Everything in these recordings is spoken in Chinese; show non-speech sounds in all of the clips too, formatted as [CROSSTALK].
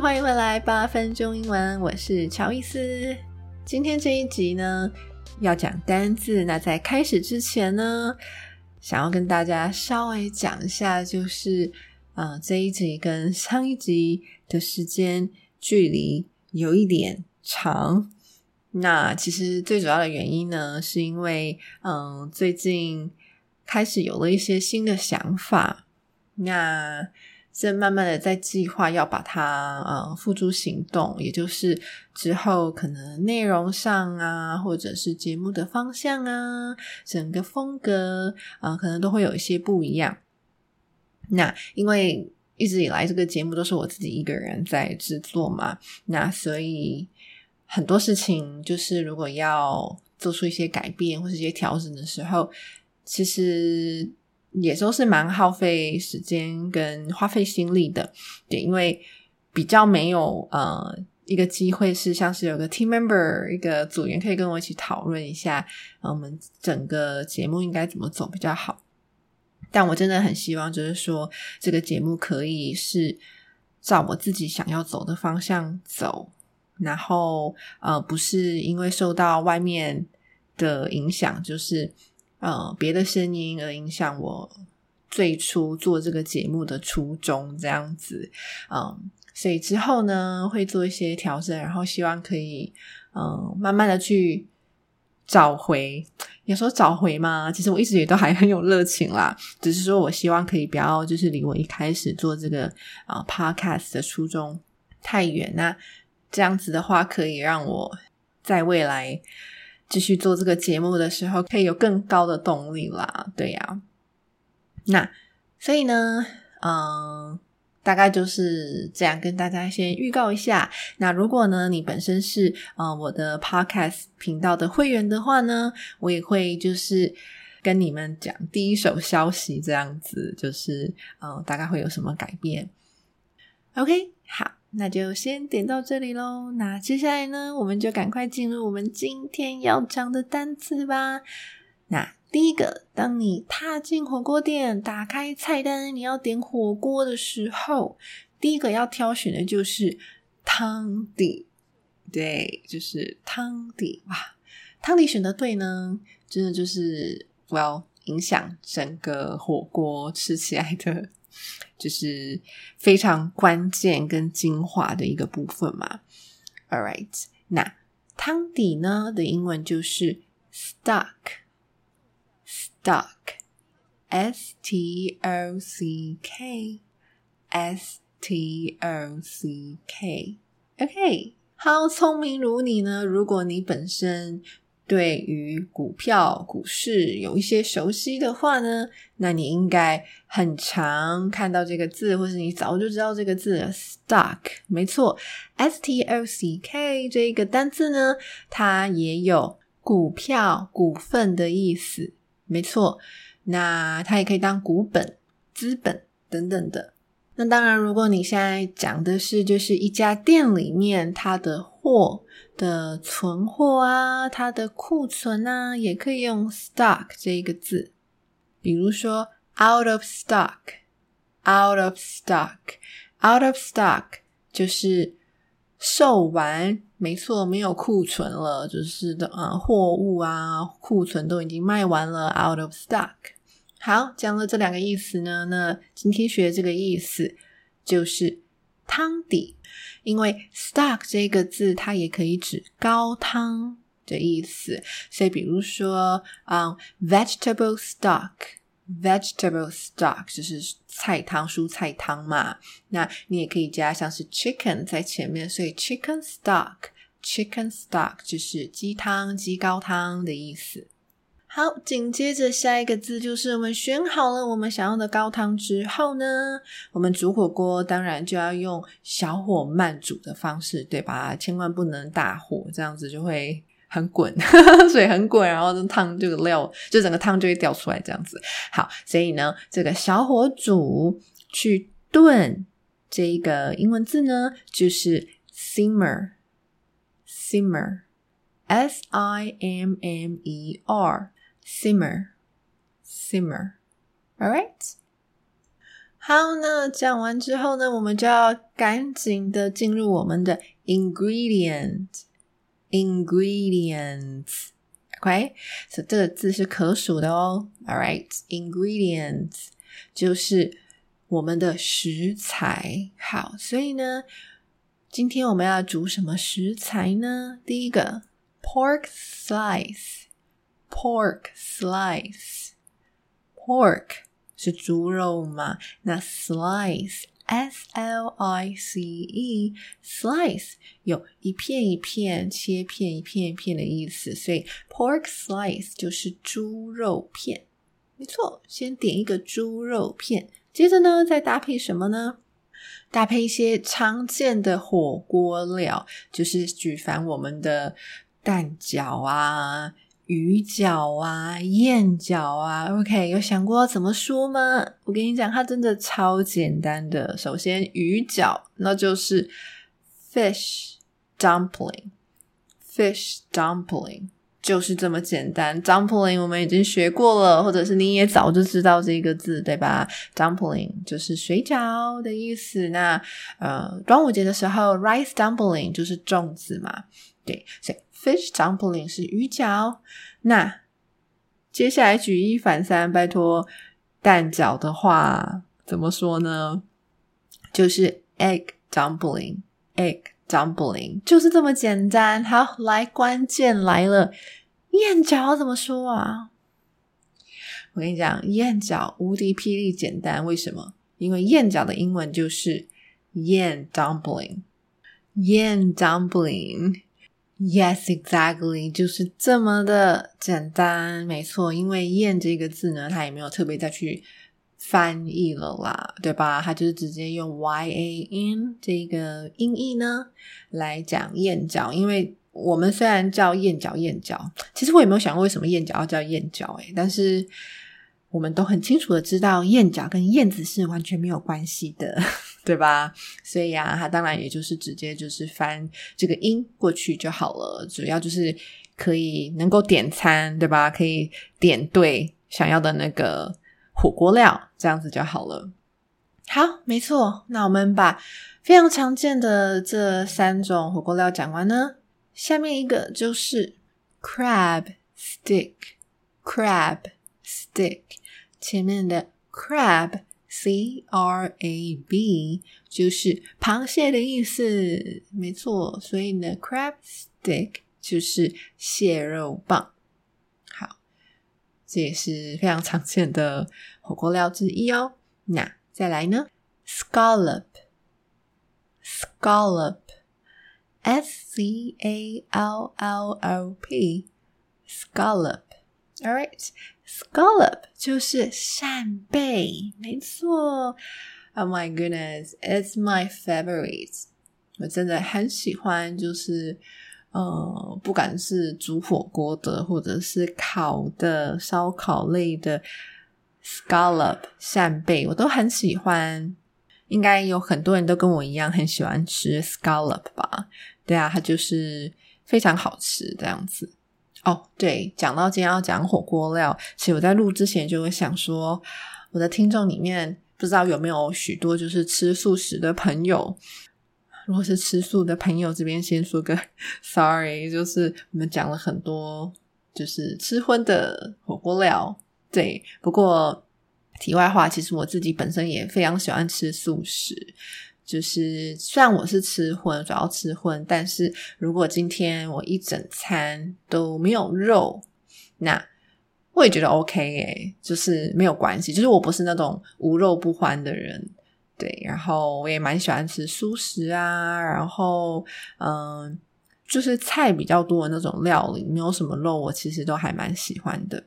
欢迎回来八分钟英文，我是乔伊斯。今天这一集呢，要讲单字。那在开始之前呢，想要跟大家稍微讲一下，就是啊，这一集跟上一集的时间距离有一点长。那其实最主要的原因呢，是因为嗯，最近开始有了一些新的想法。那正慢慢的在计划要把它呃付诸行动，也就是之后可能内容上啊，或者是节目的方向啊，整个风格啊，可能都会有一些不一样。那因为一直以来这个节目都是我自己一个人在制作嘛，那所以很多事情就是如果要做出一些改变或是一些调整的时候，其实。也都是蛮耗费时间跟花费心力的，对，因为比较没有呃一个机会是像是有个 team member 一个组员可以跟我一起讨论一下，我们整个节目应该怎么走比较好。但我真的很希望，就是说这个节目可以是照我自己想要走的方向走，然后呃不是因为受到外面的影响，就是。呃，别的声音而影响我最初做这个节目的初衷，这样子，嗯，所以之后呢会做一些调整，然后希望可以，嗯，慢慢的去找回，有时候找回嘛，其实我一直也都还很有热情啦，只是说我希望可以不要就是离我一开始做这个啊 podcast 的初衷太远，那这样子的话可以让我在未来。继续做这个节目的时候，可以有更高的动力啦。对呀，那所以呢，嗯，大概就是这样跟大家先预告一下。那如果呢，你本身是呃我的 Podcast 频道的会员的话呢，我也会就是跟你们讲第一手消息，这样子就是嗯，大概会有什么改变。OK，好。那就先点到这里喽。那接下来呢，我们就赶快进入我们今天要讲的单词吧。那第一个，当你踏进火锅店，打开菜单，你要点火锅的时候，第一个要挑选的就是汤底。对，就是汤底。哇，汤底选的对呢，真的就是我要影响整个火锅吃起来的。就是非常关键跟精华的一个部分嘛。All right，那汤底呢的英文就是 stock，stock，s t o c k，s t o c k，OK，好，聪明如你呢，如果你本身。对于股票、股市有一些熟悉的话呢，那你应该很常看到这个字，或是你早就知道这个字 “stock”。没错，“s t o c k” 这一个单字呢，它也有股票、股份的意思。没错，那它也可以当股本、资本等等的。那当然，如果你现在讲的是就是一家店里面它的货。的存货啊，它的库存啊，也可以用 stock 这一个字。比如说 out of stock，out of stock，out of stock 就是售完，没错，没有库存了，就是的啊，货物啊，库存都已经卖完了，out of stock。好，讲了这两个意思呢，那今天学的这个意思就是汤底。因为 stock 这个字，它也可以指高汤的意思，所以比如说，嗯，vegetable stock vegetable stock 就是菜汤、蔬菜汤嘛。那你也可以加像是 chicken 在前面，所以 chicken stock，chicken stock 就是鸡汤、鸡高汤的意思。好，紧接着下一个字就是我们选好了我们想要的高汤之后呢，我们煮火锅当然就要用小火慢煮的方式，对吧？千万不能大火，这样子就会。很滚，[LAUGHS] 水很滚，然后这汤这个料就整个汤就会掉出来，这样子。好，所以呢，这个小火煮去炖这一个英文字呢，就是 simmer，simmer，s i m m e r simmer simmer all right。好，那讲完之后呢，我们就要赶紧的进入我们的 ingredient。ingredients。OK，所以这个字是可数的哦。All right，ingredients 就是我们的食材。好，所以呢，今天我们要煮什么食材呢？第一个，pork slice Pork slice，pork 是猪肉嘛？那 slice。S L I C E slice 有一片一片切片一片一片的意思，所以 pork slice 就是猪肉片。没错，先点一个猪肉片，接着呢再搭配什么呢？搭配一些常见的火锅料，就是举凡我们的蛋饺啊。鱼饺啊，燕饺啊，OK，有想过怎么说吗？我跟你讲，它真的超简单的。首先，鱼饺那就是 fish dumpling，fish dumpling 就是这么简单。dumpling 我们已经学过了，或者是你也早就知道这个字，对吧？dumpling 就是水饺的意思。那呃，端午节的时候，rice dumpling 就是粽子嘛，对，所以。Fish dumpling 是鱼饺，那接下来举一反三，拜托蛋饺的话怎么说呢？就是 egg dumpling，egg dumpling 就是这么简单。好，来关键来了，燕饺怎么说啊？我跟你讲，燕饺无敌霹雳简单，为什么？因为燕饺的英文就是燕 dumpling，燕 dumpling。Yes, exactly，就是这么的简单，没错。因为“燕”这个字呢，它也没有特别再去翻译了啦，对吧？它就是直接用 “y a n” 这个音译呢来讲燕饺。因为我们虽然叫燕饺，燕饺，其实我也没有想过为什么燕饺要叫燕饺，诶但是我们都很清楚的知道，燕饺跟燕子是完全没有关系的。对吧？所以呀，它当然也就是直接就是翻这个音过去就好了。主要就是可以能够点餐，对吧？可以点对想要的那个火锅料，这样子就好了。好，没错。那我们把非常常见的这三种火锅料讲完呢，下面一个就是 crab stick，crab stick 前面的 crab。C R A B 就是螃蟹的意思，没错。所以呢，crab stick 就是蟹肉棒。好，这也是非常常见的火锅料之一哦。那再来呢，scallop，scallop，S C A L L O P，scallop，all right。Scallop 就是扇贝，没错。Oh my goodness, it's my favorite。我真的很喜欢，就是呃，不管是煮火锅的，或者是烤的烧烤类的 scallop 扇贝，我都很喜欢。应该有很多人都跟我一样很喜欢吃 scallop 吧？对啊，它就是非常好吃这样子。哦，对，讲到今天要讲火锅料，其实我在录之前就会想说，我的听众里面不知道有没有许多就是吃素食的朋友。如果是吃素的朋友，这边先说个 [LAUGHS] sorry，就是我们讲了很多就是吃荤的火锅料。对，不过题外话，其实我自己本身也非常喜欢吃素食。就是虽然我是吃荤，主要吃荤，但是如果今天我一整餐都没有肉，那我也觉得 OK 诶，就是没有关系，就是我不是那种无肉不欢的人，对，然后我也蛮喜欢吃素食啊，然后嗯，就是菜比较多的那种料理，没有什么肉，我其实都还蛮喜欢的。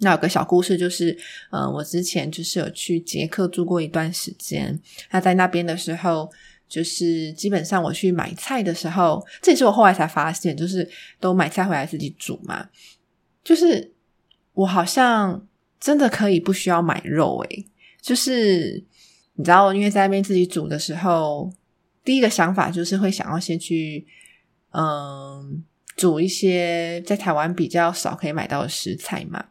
那有个小故事，就是呃，我之前就是有去捷克住过一段时间，那在那边的时候，就是基本上我去买菜的时候，这也是我后来才发现，就是都买菜回来自己煮嘛，就是。我好像真的可以不需要买肉诶，就是你知道，因为在那边自己煮的时候，第一个想法就是会想要先去嗯煮一些在台湾比较少可以买到的食材嘛，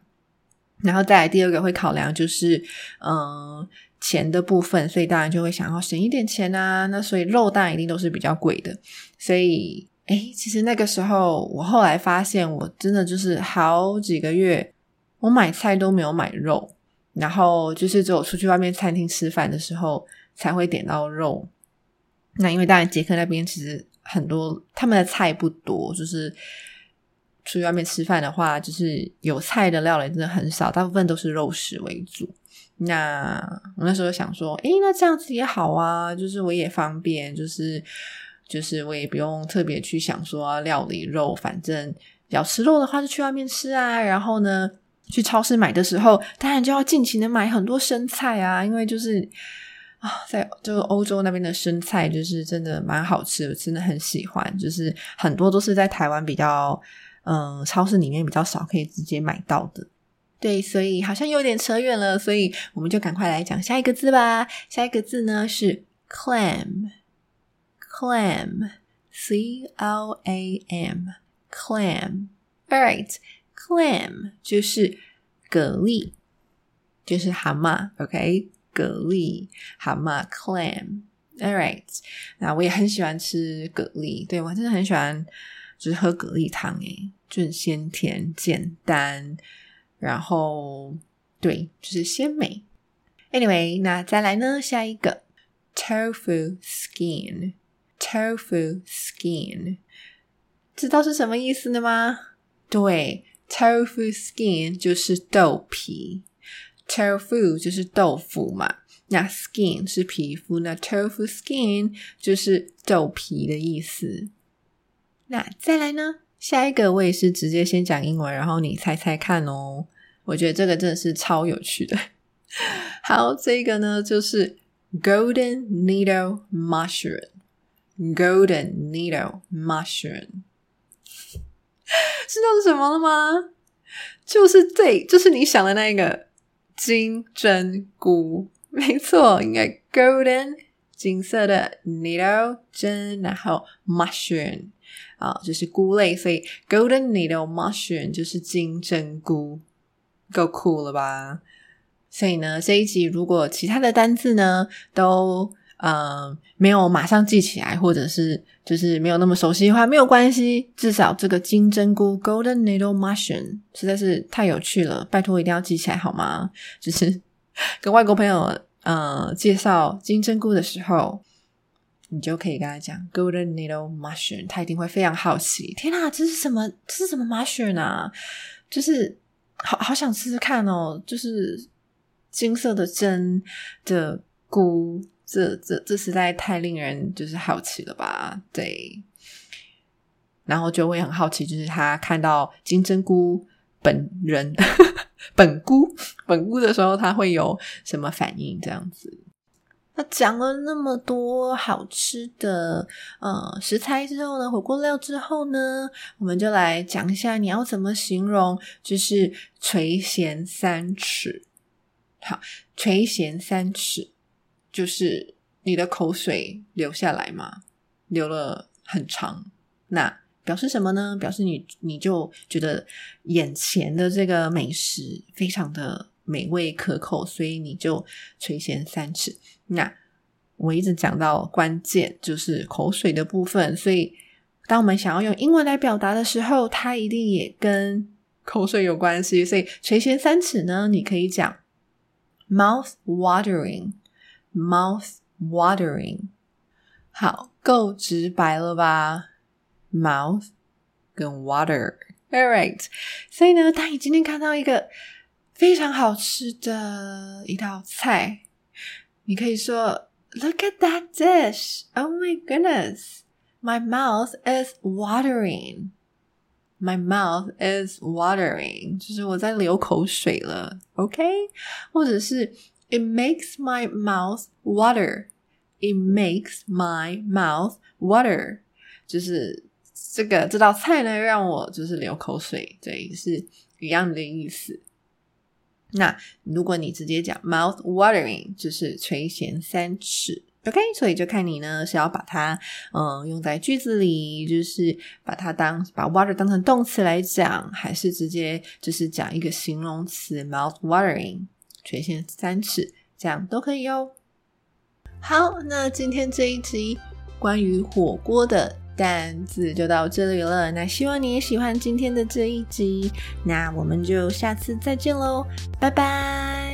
然后再来第二个会考量就是嗯钱的部分，所以当然就会想要省一点钱啊，那所以肉当然一定都是比较贵的，所以诶，其实那个时候我后来发现，我真的就是好几个月。我买菜都没有买肉，然后就是只有出去外面餐厅吃饭的时候才会点到肉。那因为当然捷克那边其实很多他们的菜不多，就是出去外面吃饭的话，就是有菜的料理真的很少，大部分都是肉食为主。那我那时候想说，诶，那这样子也好啊，就是我也方便，就是就是我也不用特别去想说料理肉，反正要吃肉的话就去外面吃啊。然后呢？去超市买的时候，当然就要尽情的买很多生菜啊，因为就是啊，在就欧洲那边的生菜就是真的蛮好吃，我，真的很喜欢。就是很多都是在台湾比较嗯超市里面比较少可以直接买到的。对，所以好像有点扯远了，所以我们就赶快来讲下一个字吧。下一个字呢是 clam，clam，c l a m，clam，all right。Clam 就是蛤蜊，就是蛤蟆。OK，蛤蜊、蛤蟆，Clam，All right。那我也很喜欢吃蛤蜊，对我真的很喜欢，就是喝蛤蜊汤，诶，就很鲜甜、简单，然后对，就是鲜美。Anyway，那再来呢，下一个 Tofu Skin，Tofu Skin，知道是什么意思的吗？对。Tofu skin 就是豆皮，Tofu 就是豆腐嘛，那 skin 是皮肤，那 Tofu skin 就是豆皮的意思。那再来呢？下一个我也是直接先讲英文，然后你猜猜看哦。我觉得这个真的是超有趣的。好，这个呢就是 Golden Needle Mushroom，Golden Needle Mushroom。[LAUGHS] 知道是什么了吗？就是这，就是你想的那个金针菇，没错，应该 golden 金色的 needle 针，然后 mushroom 啊，就是菇类，所以 golden needle mushroom 就是金针菇，够酷了吧？所以呢，这一集如果其他的单字呢都。嗯，没有马上记起来，或者是就是没有那么熟悉的话，没有关系。至少这个金针菇 （Golden Needle Mushroom） 实在是太有趣了，拜托一定要记起来好吗？[LAUGHS] 就是跟外国朋友呃介绍金针菇的时候，你就可以跟他讲 “Golden Needle Mushroom”，他一定会非常好奇。天哪，这是什么？这是什么 mushroom 啊？就是好好想吃吃看哦！就是金色的针的菇。这这这实在太令人就是好奇了吧？对，然后就会很好奇，就是他看到金针菇本人 [LAUGHS] 本菇本菇的时候，他会有什么反应？这样子。那讲了那么多好吃的呃食材之后呢，火锅料之后呢，我们就来讲一下你要怎么形容，就是垂涎三尺。好，垂涎三尺。就是你的口水流下来嘛，流了很长，那表示什么呢？表示你你就觉得眼前的这个美食非常的美味可口，所以你就垂涎三尺。那我一直讲到关键就是口水的部分，所以当我们想要用英文来表达的时候，它一定也跟口水有关系。所以垂涎三尺呢，你可以讲 mouth watering。Mouth watering，好，够直白了吧？Mouth 跟 water All right，所以呢，当你今天看到一个非常好吃的一道菜，你可以说：“Look at that dish! Oh my goodness, my mouth is watering. My mouth is watering，就是我在流口水了。OK，或者是 It makes my mouth water. It makes my mouth water，就是这个这道菜呢，让我就是流口水，对，是一样的意思。 那如果你直接讲 mouth watering，就是垂涎三尺。OK，所以就看你呢是要把它嗯用在句子里，就是把它当把 water 当成动词来讲，还是直接就是讲一个形容词 mouth watering，垂涎三尺，这样都可以哦。好，那今天这一集关于火锅的单字就到这里了。那希望你也喜欢今天的这一集，那我们就下次再见喽，拜拜。